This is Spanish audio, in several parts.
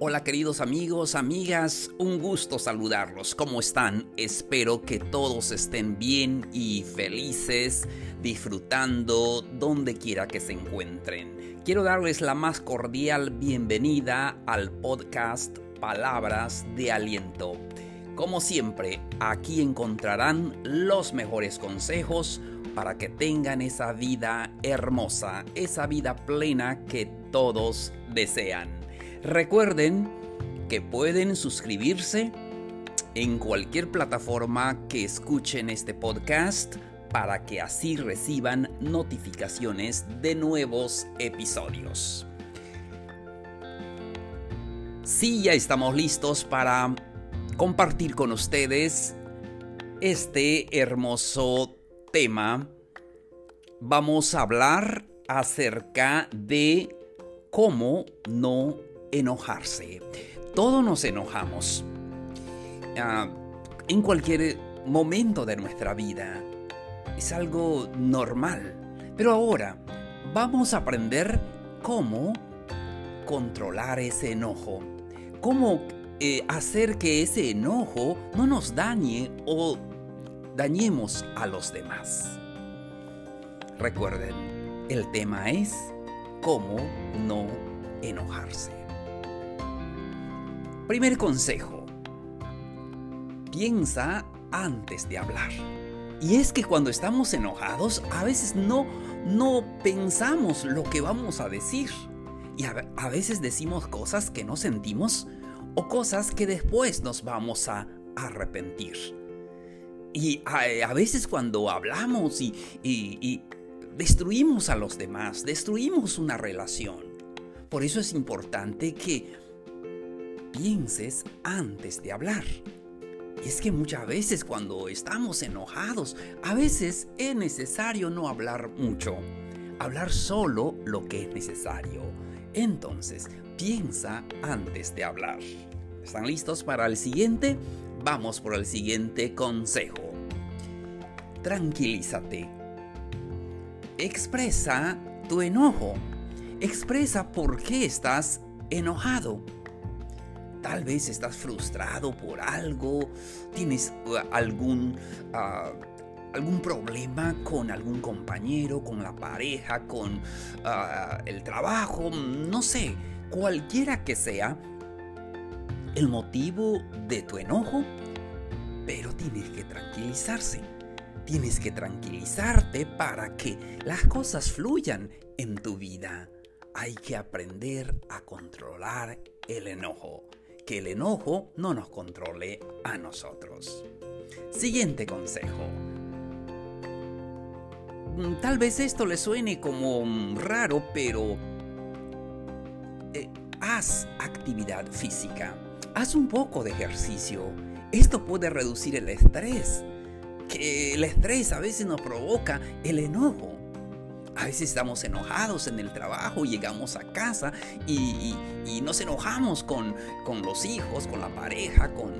Hola queridos amigos, amigas, un gusto saludarlos. ¿Cómo están? Espero que todos estén bien y felices, disfrutando donde quiera que se encuentren. Quiero darles la más cordial bienvenida al podcast Palabras de Aliento. Como siempre, aquí encontrarán los mejores consejos para que tengan esa vida hermosa, esa vida plena que todos desean. Recuerden que pueden suscribirse en cualquier plataforma que escuchen este podcast para que así reciban notificaciones de nuevos episodios. Sí, ya estamos listos para compartir con ustedes este hermoso tema. Vamos a hablar acerca de cómo no enojarse. Todos nos enojamos. Ah, en cualquier momento de nuestra vida. Es algo normal. Pero ahora vamos a aprender cómo controlar ese enojo. Cómo eh, hacer que ese enojo no nos dañe o dañemos a los demás. Recuerden, el tema es cómo no enojarse. Primer consejo. Piensa antes de hablar. Y es que cuando estamos enojados, a veces no, no pensamos lo que vamos a decir. Y a, veces decimos cosas que no sentimos o cosas que después nos vamos a arrepentir. Y a, veces cuando hablamos y, y destruimos a los demás, destruimos una relación. Por eso es importante que pienses antes de hablar. Y es que muchas veces cuando estamos enojados, a veces es necesario no hablar mucho, hablar solo lo que es necesario. Entonces, piensa antes de hablar. ¿Están listos para el siguiente? Vamos por el siguiente consejo. Tranquilízate. Expresa tu enojo. Expresa por qué estás enojado. Tal vez estás frustrado por algo, tienes uh, algún, uh, algún problema con algún compañero, con la pareja, con uh, el trabajo, no sé, cualquiera que sea el motivo de tu enojo, pero tienes que tranquilizarse. Tienes que tranquilizarte para que las cosas fluyan en tu vida. Hay que aprender a controlar el enojo que el enojo no nos controle a nosotros. Siguiente consejo. Mm, tal vez esto le suene como raro, pero eh, haz actividad física. Haz un poco de ejercicio. Esto puede reducir el estrés. Que el estrés a veces nos provoca el enojo. A veces estamos enojados en el trabajo, llegamos a casa y, nos enojamos con, con los hijos, con la pareja, con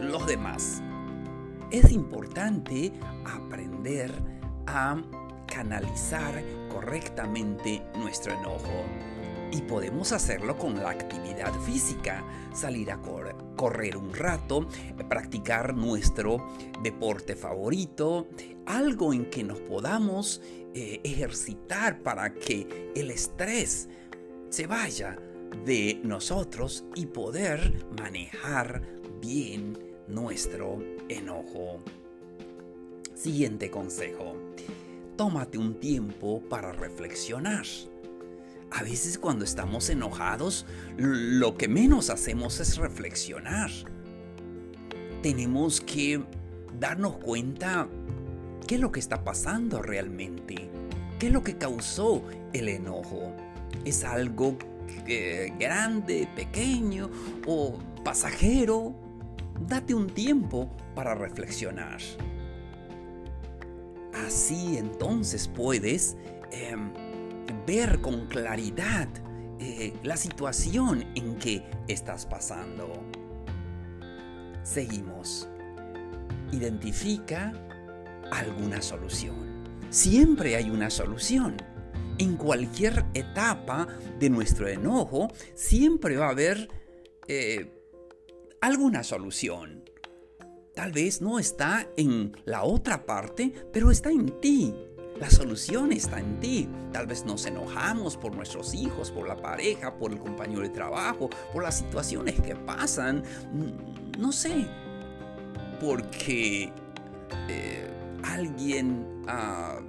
los demás. Es importante aprender a canalizar correctamente nuestro enojo. Y podemos hacerlo con la actividad física, salir a correr un rato, practicar nuestro deporte favorito, algo en que nos podamos eh, ejercitar para que el estrés se vaya de nosotros y poder manejar bien nuestro enojo. Siguiente consejo. Tómate un tiempo para reflexionar. A veces cuando estamos enojados, lo que menos hacemos es reflexionar. Tenemos que darnos cuenta qué es lo que está pasando realmente. ¿Qué es lo que causó el enojo? ¿Es algo grande, pequeño o pasajero? Date un tiempo para reflexionar. Así entonces puedes em, ver con claridad eh, la situación en que estás pasando. Seguimos. Identifica alguna solución. Siempre hay una solución. En cualquier etapa de nuestro enojo siempre va a haber eh, alguna solución. Tal vez no está en la otra parte, pero está en ti. La solución está en ti. Tal vez nos enojamos por nuestros hijos, por la pareja, por el compañero de trabajo, por las situaciones que pasan. No sé, porque eh, alguien a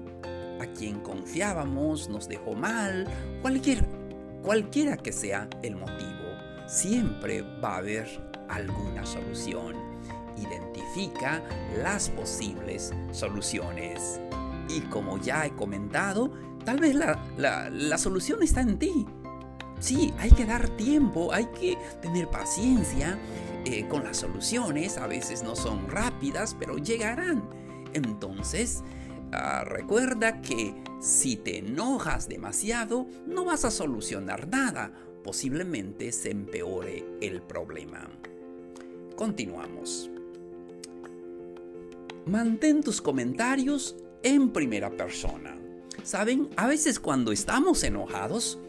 quien confiábamos nos dejó mal, cualquier, cualquiera que sea el motivo, siempre va a haber alguna solución. Identifica las posibles soluciones. Y como ya he comentado, tal vez la, solución está en ti. Sí, hay que dar tiempo, hay que tener paciencia eh, con las soluciones. A veces no son rápidas, pero llegarán. Entonces, ah, recuerda que si te enojas demasiado, no vas a solucionar nada. Posiblemente se empeore el problema. Continuamos. Mantén tus comentarios en primera persona. Saben, a veces cuando estamos enojados,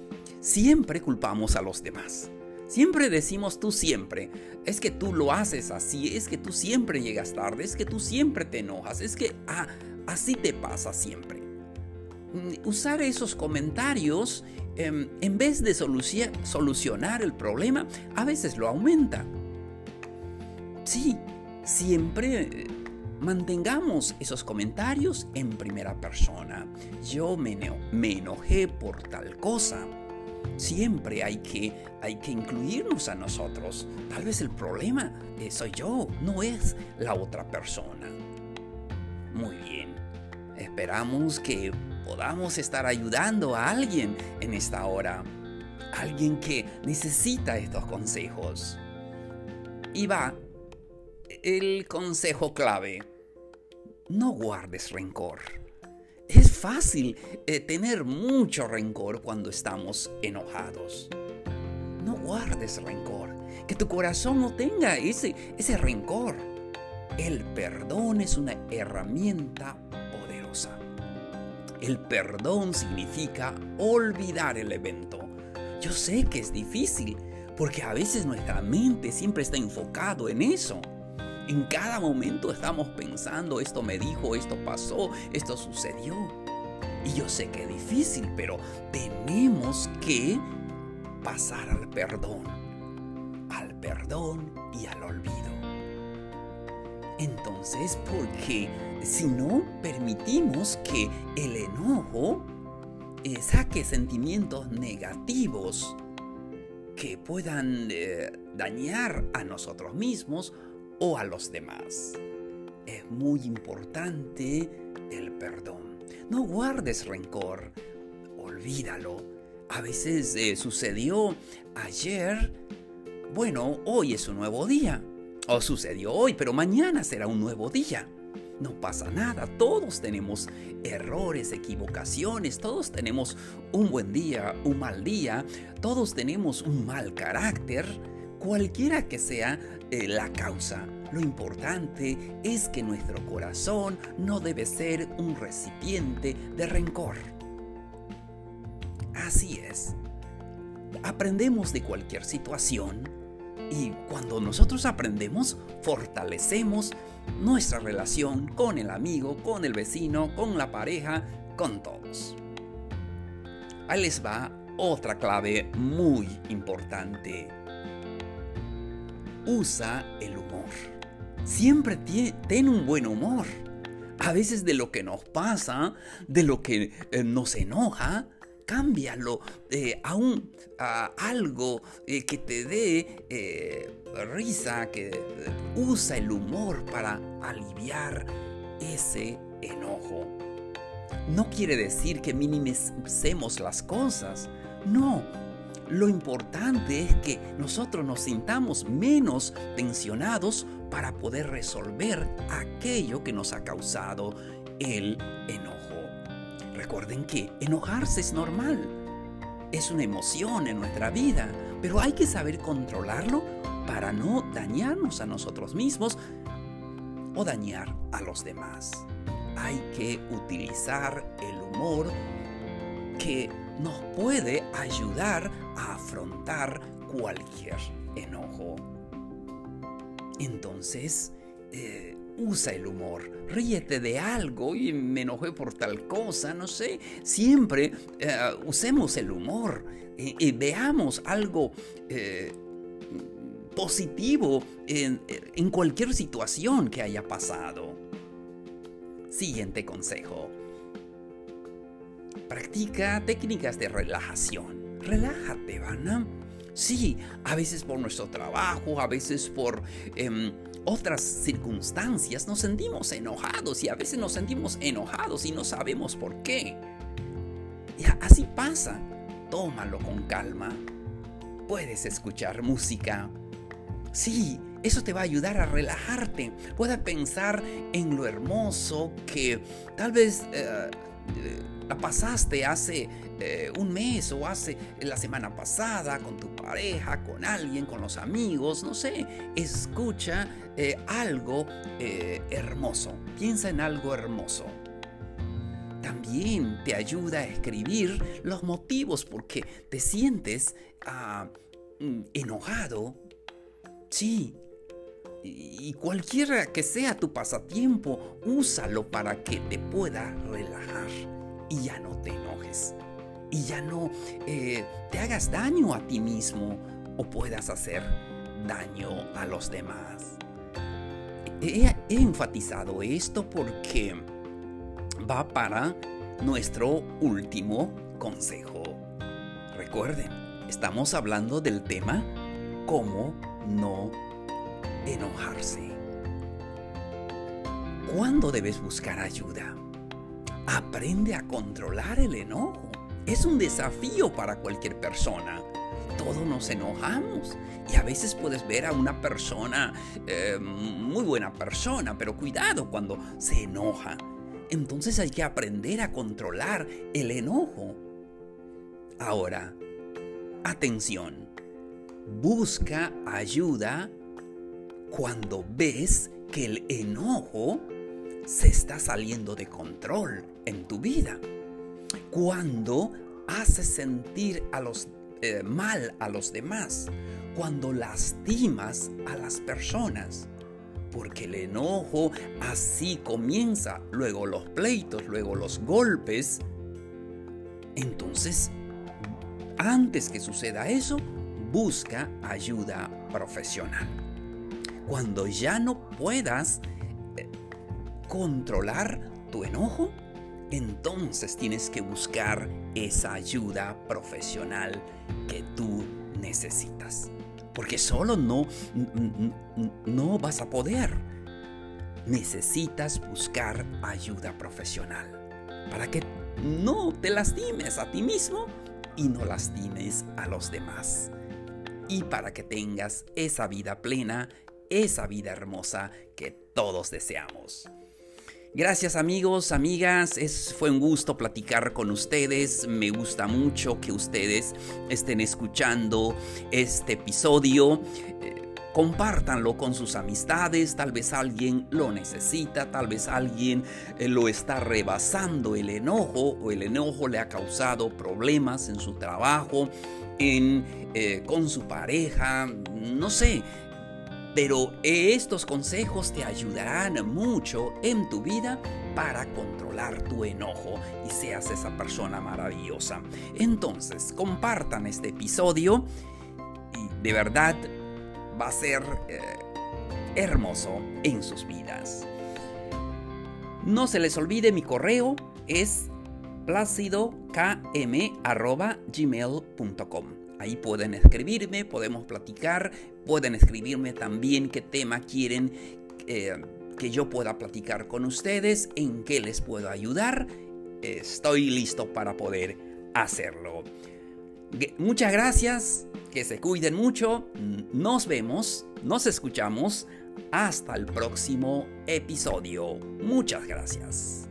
siempre culpamos a los demás. Siempre decimos tú siempre, es que tú lo haces así, es que tú siempre llegas tarde, es que tú siempre te enojas, es que ah, así te pasa siempre. Mm, usar esos comentarios em, en vez de solucionar el problema, a veces lo aumenta. Sí, siempre Mantengamos esos comentarios en primera persona. Yo me, enojé por tal cosa. Siempre hay que, hay que incluirnos a nosotros. Tal vez el problema soy yo, no es la otra persona. Muy bien. Esperamos que podamos estar ayudando a alguien en esta hora. Alguien que necesita estos consejos. Y va el consejo clave no guardes rencor. Fácil eh, tener mucho rencor cuando estamos enojados. No guardes rencor. Que tu corazón no tenga ese, ese rencor. El perdón es una herramienta poderosa. El perdón significa olvidar el evento. Yo sé que es difícil porque a veces nuestra mente siempre está enfocado en eso. En cada momento estamos pensando, esto me dijo, esto pasó, esto sucedió. Y yo sé que es difícil, pero tenemos que pasar al perdón. Al perdón y al olvido. Entonces, porque si no permitimos que el enojo saque sentimientos negativos que puedan eh, dañar a nosotros mismos o a los demás. Es muy importante el perdón. No guardes rencor, olvídalo. A veces eh, sucedió ayer, bueno, hoy es un nuevo día. O sucedió hoy, pero mañana será un nuevo día. No pasa nada, todos tenemos errores, equivocaciones, todos tenemos un buen día, un mal día, todos tenemos un mal carácter, cualquiera que sea eh, la causa. Lo importante es que nuestro corazón no debe ser un recipiente de rencor. Así es. Aprendemos de cualquier situación y cuando nosotros aprendemos, fortalecemos nuestra relación con el amigo, con el vecino, con la pareja, con todos. Ahí les va otra clave muy importante usa el. Siempre ten un buen humor. A veces de lo que nos pasa, de lo que eh, nos enoja, cámbialo eh, a, un, algo eh, que te dé risa, que usa el humor para aliviar ese enojo. No quiere decir que minimicemos las cosas. No, lo importante es que nosotros nos sintamos menos tensionados para poder resolver aquello que nos ha causado el enojo. Recuerden que enojarse es normal. Es una emoción en nuestra vida, pero hay que saber controlarlo para no dañarnos a nosotros mismos o dañar a los demás. Hay que utilizar el humor que nos puede ayudar a afrontar cualquier enojo. Entonces, eh, usa el humor, ríete de algo y me enojé por tal cosa, no sé. Siempre eh, usemos el humor y, veamos algo eh, positivo en, cualquier situación que haya pasado. Siguiente consejo. Practica técnicas de relajación. Relájate, ¿van? Sí, a veces por nuestro trabajo, a veces por em, otras circunstancias nos sentimos enojados y a veces nos sentimos enojados y no sabemos por qué. Y así pasa. Tómalo con calma. Puedes escuchar música. Sí, eso te va a ayudar a relajarte. Puedes pensar en lo hermoso que tal vez eh, la pasaste hace eh, un mes o hace la semana pasada con tu pareja, con alguien, con los amigos, no sé. Escucha eh, algo hermoso. Piensa en algo hermoso. También te ayuda a escribir los motivos por qué te sientes ah, enojado. Sí, y cualquiera que sea tu pasatiempo, úsalo para que te pueda relajar y ya no te enojes. Y ya no eh, te hagas daño a ti mismo o puedas hacer daño a los demás. He, he enfatizado esto porque va para nuestro último consejo. Recuerden, estamos hablando del tema cómo no enojarse. ¿Cuándo debes buscar ayuda? Aprende a controlar el enojo. Es un desafío para cualquier persona. Todos nos enojamos y a veces puedes ver a una persona, eh, muy buena persona, pero cuidado cuando se enoja. Entonces hay que aprender a controlar el enojo. Ahora, atención, busca ayuda cuando ves que el enojo se está saliendo de control en tu vida. Cuando haces sentir a los, eh, mal a los demás. Cuando lastimas a las personas. Porque el enojo así comienza. Luego los pleitos, luego los golpes. Entonces, antes que suceda eso, busca ayuda profesional cuando ya no puedas controlar tu enojo, entonces tienes que buscar esa ayuda profesional que tú necesitas. Porque solo no, no vas a poder. Necesitas buscar ayuda profesional para que no te lastimes a ti mismo y no lastimes a los demás. Y para que tengas esa vida plena esa vida hermosa que todos deseamos. Gracias amigos, amigas, es, fue un gusto platicar con ustedes, me gusta mucho que ustedes estén escuchando este episodio. Eh, compártanlo con sus amistades, tal vez alguien lo necesita, tal vez alguien eh, lo está rebasando el enojo o el enojo le ha causado problemas en su trabajo, en, eh, con su pareja, no sé, pero estos consejos te ayudarán mucho en tu vida para controlar tu enojo y seas esa persona maravillosa. Entonces, compartan este episodio y de verdad va a ser eh, hermoso en sus vidas. No se les olvide mi correo es placidokm.gmail.com Ahí pueden escribirme, podemos platicar, pueden escribirme también qué tema quieren eh, que yo pueda platicar con ustedes, en qué les puedo ayudar. Estoy listo para poder hacerlo. Muchas gracias, que se cuiden mucho, nos vemos, nos escuchamos, hasta el próximo episodio. Muchas gracias.